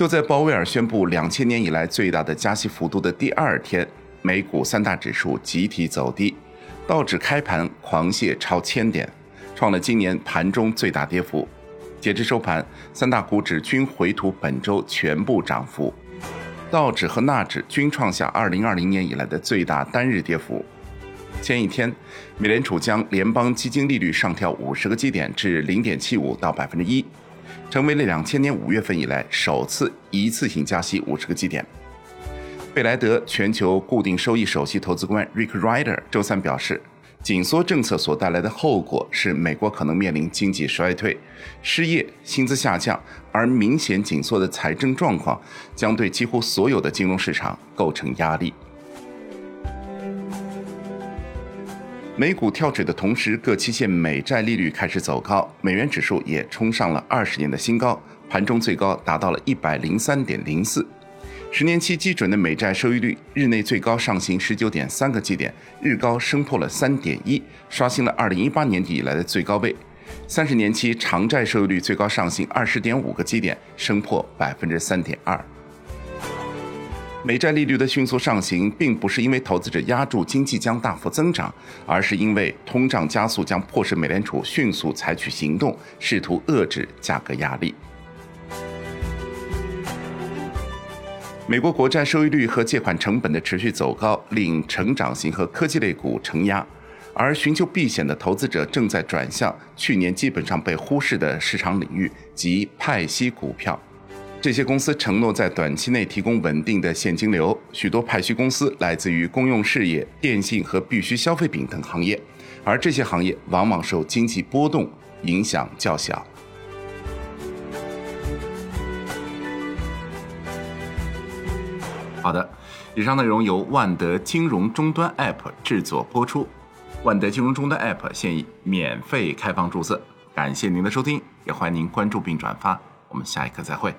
就在鲍威尔宣布两千年以来最大的加息幅度的第二天，美股三大指数集体走低，道指开盘狂泻超千点，创了今年盘中最大跌幅。截至收盘，三大股指均回吐本周全部涨幅，道指和纳指均创下2020年以来的最大单日跌幅。前一天，美联储将联邦基金利率上调五十个基点至0.75到百分之一，成为了两千年五月份以来首次一次性加息五十个基点。贝莱德全球固定收益首席投资官 Rick Rider 周三表示，紧缩政策所带来的后果是美国可能面临经济衰退、失业、薪资下降，而明显紧缩的财政状况将对几乎所有的金融市场构成压力。美股跳水的同时，各期限美债利率开始走高，美元指数也冲上了二十年的新高，盘中最高达到了一百零三点零四。十年期基准的美债收益率日内最高上行十九点三个基点，日高升破了三点一，刷新了二零一八年底以来的最高位。三十年期长债收益率最高上行二十点五个基点，升破百分之三点二。美债利率的迅速上行，并不是因为投资者压住经济将大幅增长，而是因为通胀加速将迫使美联储迅速采取行动，试图遏制价格压力。美国国债收益率和借款成本的持续走高，令成长型和科技类股承压，而寻求避险的投资者正在转向去年基本上被忽视的市场领域及派息股票。这些公司承诺在短期内提供稳定的现金流。许多派息公司来自于公用事业、电信和必需消费品等行业，而这些行业往往受经济波动影响较小。好的，以上内容由万德金融终端 App 制作播出。万德金融终端 App 现已免费开放注册，感谢您的收听，也欢迎您关注并转发。我们下一课再会。